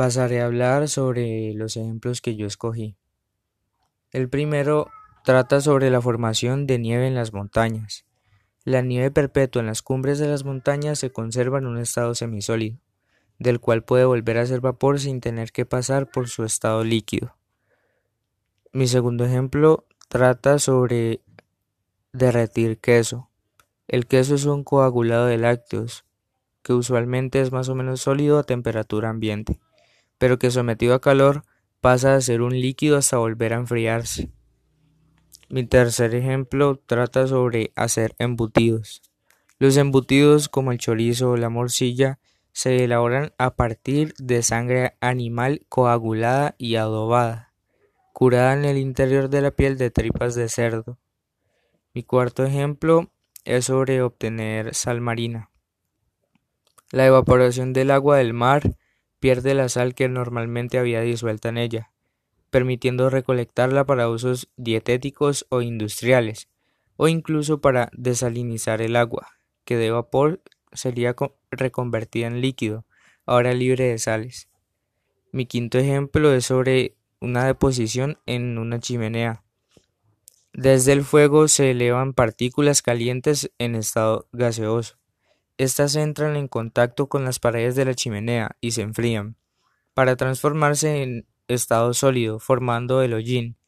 Pasaré a hablar sobre los ejemplos que yo escogí. El primero trata sobre la formación de nieve en las montañas. La nieve perpetua en las cumbres de las montañas se conserva en un estado semisólido, del cual puede volver a ser vapor sin tener que pasar por su estado líquido. Mi segundo ejemplo trata sobre derretir queso. El queso es un coagulado de lácteos, que usualmente es más o menos sólido a temperatura ambiente, pero que sometido a calor pasa a ser un líquido hasta volver a enfriarse. Mi tercer ejemplo trata sobre hacer embutidos. Los embutidos como el chorizo o la morcilla se elaboran a partir de sangre animal coagulada y adobada, curada en el interior de la piel de tripas de cerdo. Mi cuarto ejemplo es sobre obtener sal marina. La evaporación del agua del mar pierde la sal que normalmente había disuelta en ella, permitiendo recolectarla para usos dietéticos o industriales, o incluso para desalinizar el agua, que de vapor sería reconvertida en líquido, ahora libre de sales. Mi quinto ejemplo es sobre una deposición en una chimenea. Desde el fuego se elevan partículas calientes en estado gaseoso. Estas entran en contacto con las paredes de la chimenea y se enfrían, para transformarse en estado sólido, formando el hollín.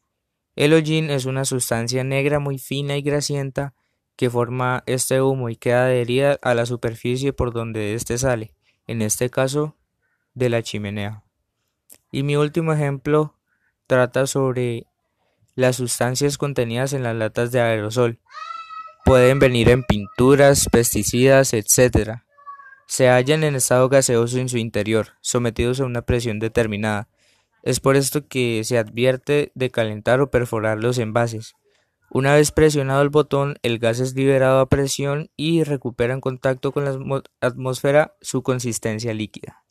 El hollín es una sustancia negra muy fina y grasienta que forma este humo y queda adherida a la superficie por donde éste sale, en este caso de la chimenea. Y mi último ejemplo trata sobre las sustancias contenidas en las latas de aerosol pueden venir en pinturas, pesticidas, etc. Se hallan en estado gaseoso en su interior, sometidos a una presión determinada. Es por esto que se advierte de calentar o perforar los envases. Una vez presionado el botón, el gas es liberado a presión y recupera en contacto con la atmósfera su consistencia líquida.